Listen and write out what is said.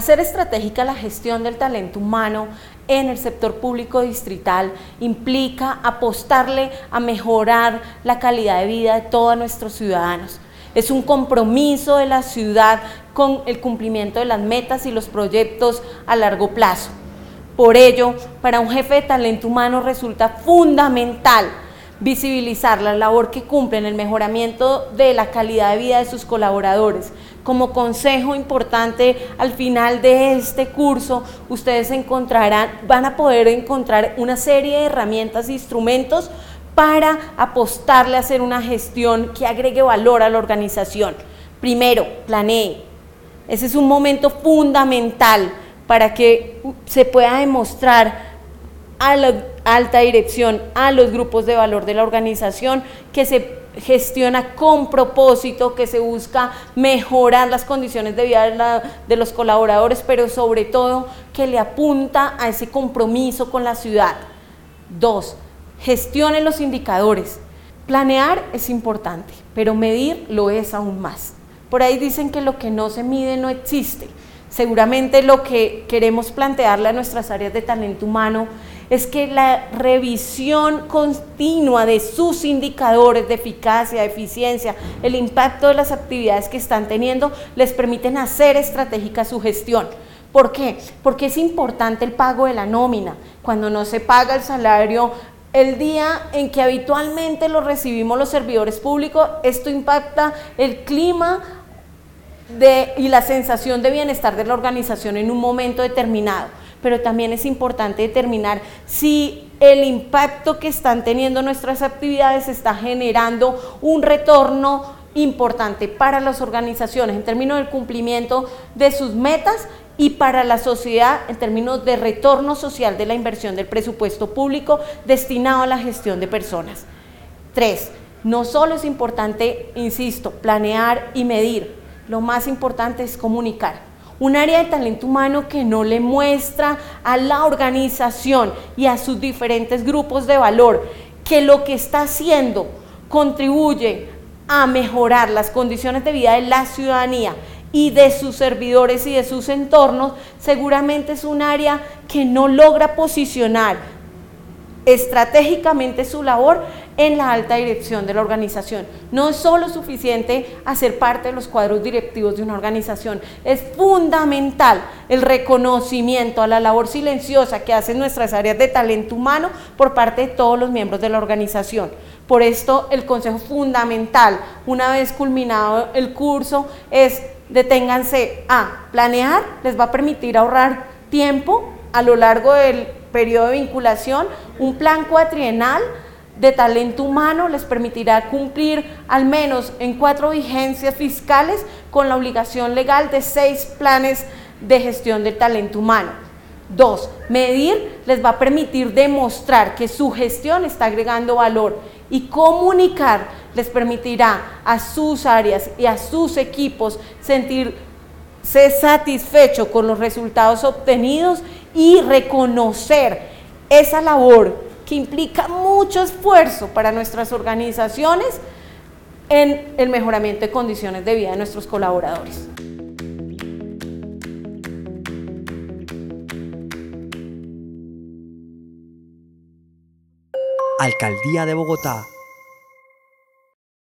Hacer estratégica la gestión del talento humano en el sector público distrital implica apostarle a mejorar la calidad de vida de todos nuestros ciudadanos. Es un compromiso de la ciudad con el cumplimiento de las metas y los proyectos a largo plazo. Por ello, para un jefe de talento humano resulta fundamental visibilizar la labor que cumple en el mejoramiento de la calidad de vida de sus colaboradores. Como consejo importante, al final de este curso, ustedes encontrarán, van a poder encontrar una serie de herramientas e instrumentos para apostarle a hacer una gestión que agregue valor a la organización. Primero, planee. Ese es un momento fundamental para que se pueda demostrar a la alta dirección, a los grupos de valor de la organización, que se gestiona con propósito, que se busca mejorar las condiciones de vida de, los colaboradores, pero sobre todo que le apunta a ese compromiso con la ciudad. Dos, gestione los indicadores. Planear es importante, pero medir lo es aún más. Por ahí dicen que lo que no se mide no existe. Seguramente lo que queremos plantearle a nuestras áreas de talento humano es que la revisión continua de sus indicadores de eficacia, eficiencia, el impacto de las actividades que están teniendo, les permiten hacer estratégica su gestión. ¿Por qué? Porque es importante el pago de la nómina. Cuando no se paga el salario el día en que habitualmente lo recibimos los servidores públicos, esto impacta el clima y la sensación de bienestar de la organización en un momento determinado pero también es importante determinar si el impacto que están teniendo nuestras actividades está generando un retorno importante para las organizaciones en términos del cumplimiento de sus metas y para la sociedad en términos de retorno social de la inversión del presupuesto público destinado a la gestión de personas. Tres, no solo es importante, insisto, planear y medir, lo más importante es comunicar un área de talento humano que no le muestra a la organización y a sus diferentes grupos de valor que lo que está haciendo contribuye a mejorar las condiciones de vida de la ciudadanía y de sus servidores y de sus entornos, seguramente es un área que no logra posicionar estratégicamente su labor en la alta dirección de la organización. No es solo suficiente hacer parte de los cuadros directivos de una organización, es fundamental el reconocimiento a la labor silenciosa que hacen nuestras áreas de talento humano por parte de todos los miembros de la organización. Por esto el consejo fundamental, una vez culminado el curso, es deténganse a planear, les va a permitir ahorrar tiempo a lo largo del periodo de vinculación, un plan cuatrienal de talento humano les permitirá cumplir al menos en cuatro vigencias fiscales con la obligación legal de seis planes de gestión del talento humano. Dos, medir les va a permitir demostrar que su gestión está agregando valor y comunicar les permitirá a sus áreas y a sus equipos sentirse satisfechos con los resultados obtenidos y reconocer esa labor que implica mucho esfuerzo para nuestras organizaciones en el mejoramiento de condiciones de vida de nuestros colaboradores. Alcaldía de Bogotá